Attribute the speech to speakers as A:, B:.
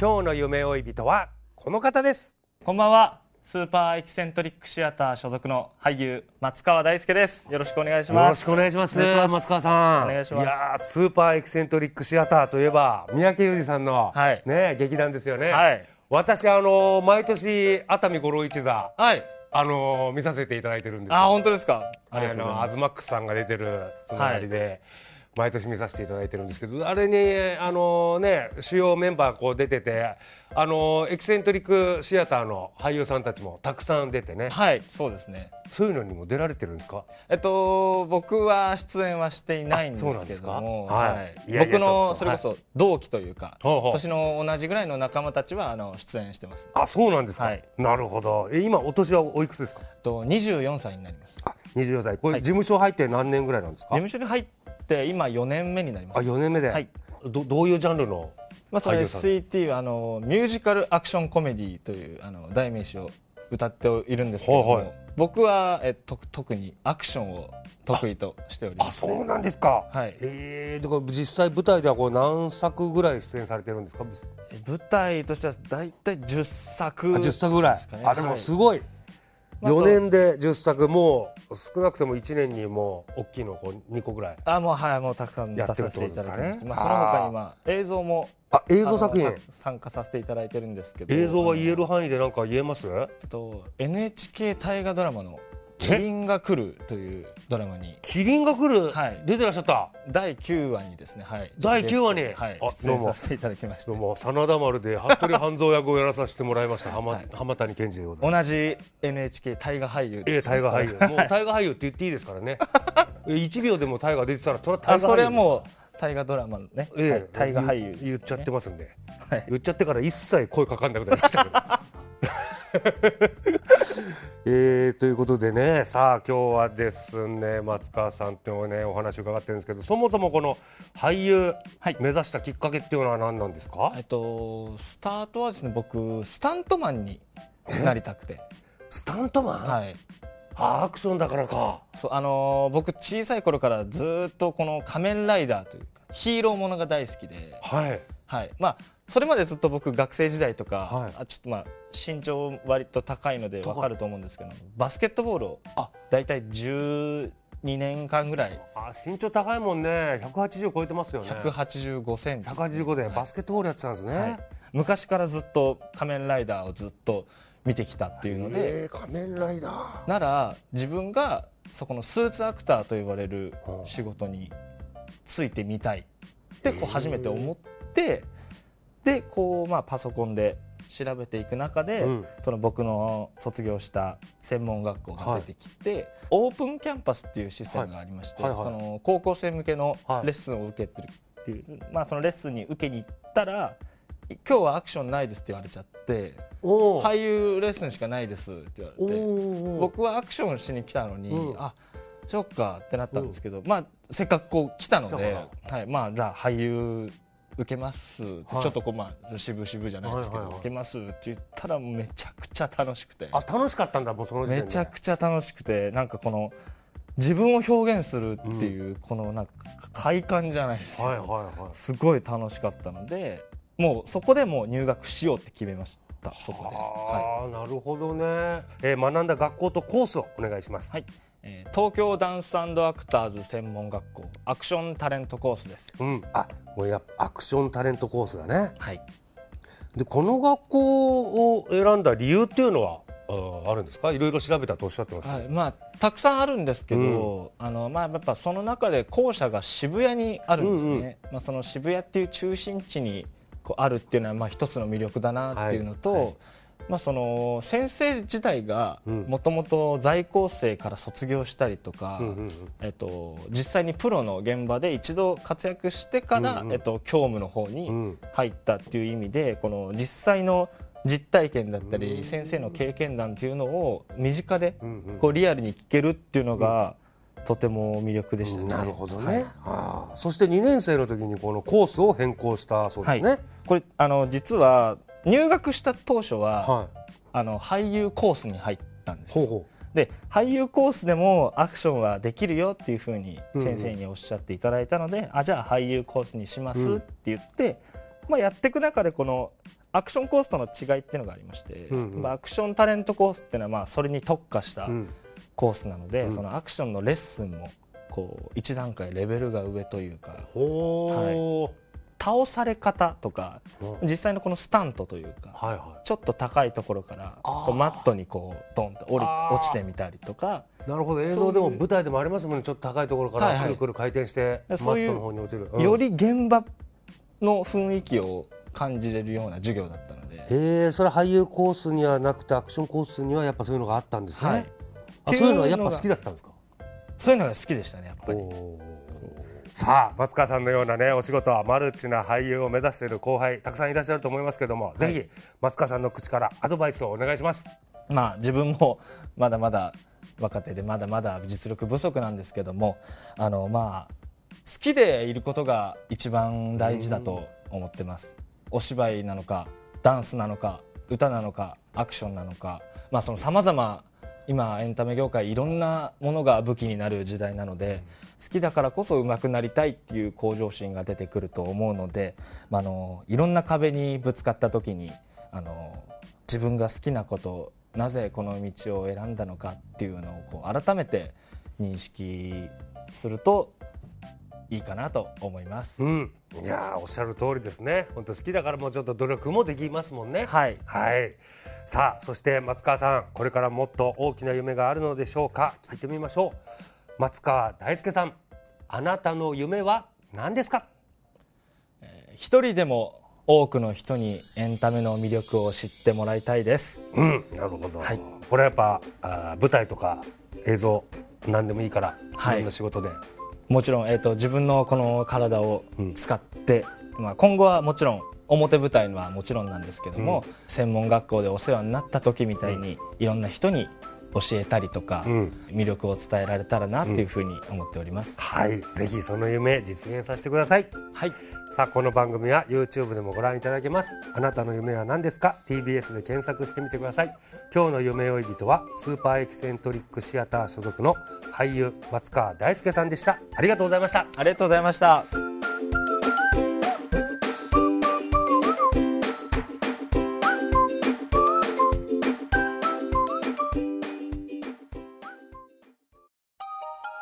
A: 今日の夢追い人はこの方です
B: こんばんは。スーパーエキセントリックシアター所属の俳優松川大輔です。よろしくお願いします。
A: よろしくお願いします
B: お願いします
A: 松川さん
B: お願いします
A: いやースーパーエキセントリックシアターといえば三宅裕司さんの、
B: はい
A: ね劇団ですよね、
B: はい
A: 私あの毎年熱海五郎一座
B: はい。
A: あの見させていただいてるんですよ
B: あ、本当ですか。あ。
A: のアズマックスさんが出てるつながりで、毎年見させていただいてるんですけどあれにあのね主要メンバーこう出ててあのエキセントリックシアターの俳優さんたちもたくさん出てね。
B: はい、そうですね。
A: そういうのにも出られてるんですか？
B: えっと僕は出演はしていないんですけども、
A: はい。
B: 僕のそれこそ同期というか、年の同じぐらいの仲間たちはあの出演してます。
A: あそうなんですか、
B: はい。
A: なるほど。え今お年はおいくつですか？
B: えっと24歳になります。
A: あ24歳。これ、
B: はい。
A: 事務所入って何年ぐらいなんです
B: 事
A: か
B: 務所に入って今4年目になります。
A: あ4年目で、
B: はい。
A: どどういうジャンルの
B: まあ、それ SET はあのミュージカルアクションコメディというあの代名詞を歌っているんですけども、
A: はいはい。
B: 僕はえと特にアクションを得意としており
A: あ
B: ます。
A: そうなんですか。
B: はい。
A: えー、だから実際舞台ではこう何作ぐらい出演されてるんですか？
B: 舞台としてはだいたい10作
A: あ10作ぐらい、
B: ですかね。
A: あでも
B: はい
A: すごい、
B: まあ
A: 4年で10作もう少なくとも1年にもう大きいのこう2個ぐらい。
B: あもうはいもうたくさん出させていただきまして、
A: って
B: まあ、その他にまあ映像も
A: あ映像作品。
B: 参加させていただいてるんですけど。
A: 映像は言え
B: る
A: る範囲で何か言えます？
B: えっと NHK 大河ドラマのキリンが来るというドラマに。
A: キリンが来る、
B: はい。
A: 出てらっしゃった。
B: 第9話にですね、はい、
A: 第9話に？
B: はい。
A: あ、
B: 出演させていただきました
A: どうも。真田丸で服部半蔵役をやらさせてもらいました。浜,、
B: はい。
A: 浜谷健二でございます。
B: 同じ NHK 大河俳優。
A: ええ大河俳優。もう大河俳優って言っていいですからね。1秒でも大河出てたらそれは大河俳優
B: はもう大河ドラマのね、
A: ええ
B: はい大河俳優ね。
A: 言言っちゃってますんで、
B: はい。
A: 言っちゃってから一切声かかんなくなりましたけど。えー、ということでねさあ今日はですね松川さんとねお話伺ってるんですけどそもそもこの俳優
B: はい。
A: 目指したきっかけっていうのは何なんですか、
B: えっとスタートはですね僕スタントマンになりたくて。
A: スタントマン、
B: はい。
A: あアクションだからか。
B: そうあのー僕小さい頃からずーっとこの仮面ライダーというかヒーローものが大好きで。
A: はい。
B: はい。まあそれまでずっと僕学生時代とか、
A: はい。
B: あちょっとまあ身長割と高いので分かると思うんですけどバスケットボールを
A: あ。
B: 大体12年間ぐらい。
A: あ身長高いもんね。180超えてますよね。
B: 185センチ。
A: 185で
B: はい。
A: バスケットボールやってたんですね、
B: はい。昔からずっと仮面ライダーをずっと見てきたっていうので、
A: えー仮面ライダー。
B: なら自分がそこのスーツアクターと呼ばれる
A: うん
B: 仕事についてみたいってこう初めて思ってでこうまあパソコンで調べていく中で、
A: うん。
B: その僕の卒業した専門学校が出てきて、オープンキャンパスっていうシステムがありまして、
A: はいはいはい。
B: その高校生向けの
A: はい。
B: レッスンを受けてるっていう、まあ、そのレッスンに受けに行ったら今日はアクションないですって言われちゃって俳優レッスンしかないですって言われて。僕はアクションしに来たのに、
A: うん。
B: あそっかってなったんですけど、まあせっかくこう来たのではい、まあじゃあ俳優受けますって、
A: はい。
B: ちょっとこうまあ渋々じゃないですけど、
A: はいはいはい
B: 受けますって言ったらめちゃくちゃ楽しくて。
A: あ楽しかったんだもうその時点で。
B: めちゃくちゃ楽しくてなんかこの自分を表現するっていう、このなんか快感じゃないですけど、
A: はいはいはい。
B: すごい楽しかったのでもうそこでもう入学しようって決めました。そこで。はい。
A: なるほどね、えー、学んだ学校とコースをお願いします、
B: はい。えー東京ダンスアクターズ専門学校アクションタレントコースです。
A: うん、あもうやアクションタレントコースだね。
B: はい。
A: でこの学校を選んだ理由っていうのはああるんですか？いろいろ調べたとおっしゃってました、
B: はい。まあ、たくさんあるんですけど、あのまあ、やっぱその中で校舎が渋谷にあるんですね、まあ、その渋谷っていう中心地にこうあるっていうのはまあ一つの魅力だなっていうのと、
A: はいはい。
B: まあ、その先生自体が
A: うん。
B: もともと在校生から卒業したりとか、
A: うん
B: えっと、実際にプロの現場で一度活躍してから、
A: うんうん。
B: えっと、教務の方
A: う
B: に
A: ん。
B: 入ったっていう意味でこの実際の実体験だった
A: うん。
B: り先生の経験談っていうのを身近でこうリアルに聞けるっていうのがとても魅力でしたね。
A: なるほどね、
B: はい。
A: ああ。そして2年生の時にこのコースを変更したそうですね、
B: これあの実は入学した当初は、
A: はい。
B: あの俳優コースに入ったんです
A: ほうほ
B: で俳優コースでもアクションはできるよっていうふうに
A: うんうん
B: 先生におっしゃっていただいたので、あじゃあ俳優コースにします
A: うん。
B: って言って、まあ、やっていく中でこのアクションコースとの違いっていうのがありまして、
A: うんうん。
B: まあアクションタレントコースっていうのはまあそれに特化した
A: う、うん
B: コースなので、
A: うん。
B: そのアクションのレッスンもこう一段階レベルが上というか
A: ほ
B: 倒され方とか
A: う、うん。
B: 実際のこのスタントというか
A: はいは
B: ちょっと高いところからこうマットにこうドンと降り落ちてみたりとか。
A: いなるほど。映像でも舞台でもありますもんね。ちょっと高いところか
B: はいはい。
A: らくるくる回転して、マットの方に落ちる、うん。
B: より現場の雰囲気を感じれるような授業だったので、
A: へえそれ俳優コースにはなくてアクションコースにはやっぱそういうのがあったんですね、
B: はい
A: あそういうのはやっぱ好きだったんですか？
B: そういうのが好きでしたねやっぱり。
A: さあ松川さんのようなねお仕事はマルチな俳優を目指している後輩たくさんいらっしゃると思いますけども、ぜひ松川さんの口からアドバイスをお願いします。
B: まあ自分もまだまだ若手でまだまだ実力不足なんですけどもあのまあ好きでいることが一番大事だと思ってます。お芝居なのかダンスなのか歌なのかアクションなのかまあその様々今エンタメ業界いろんなものが武器になる時代なので好きだからこそ上手くなりたいっていう向上心が出てくると思うので、まあ、あのいろんな壁にぶつかった時にあの自分が好きなことなぜこの道を選んだのかっていうのをこう改めて認識するといいかなと思います。
A: うん。いやーおっしゃる通りですね。本当好きだからもうちょっと努力もできますもんね。
B: はい。
A: はい。さあそして松川さんこれからもっと大きな夢があるのでしょうか？聞いてみましょう。松川大輔さんあなたの夢は何ですか？
B: 一人でも多くの人にエンタメの魅力を知ってもらいたいです。
A: うんなるほど、
B: はい。
A: これはやっぱあー舞台とか映像何でもいいから、
B: はい。
A: いろんな仕事で
B: もちろん、えー、と自分のこの体を
A: うん。
B: 使って、まあ、今後はもちろん表舞台はもちろんなんですけども、専門学校でお世話になった時みたいにいろんな人に教えたりとか、
A: うん。
B: 魅力を伝えられたらなっていうふうに思っております。
A: はい。ぜひその夢実現させてください。
B: はい。
A: さあこの番組は YouTube でもご覧いただけます。あなたの夢は何ですか？TBS で検索してみてください。今日の夢追い人はスーパーエキセントリックシアター所属の俳優松川大祐さんでした。ありがとうございました。
B: ありがとうございました。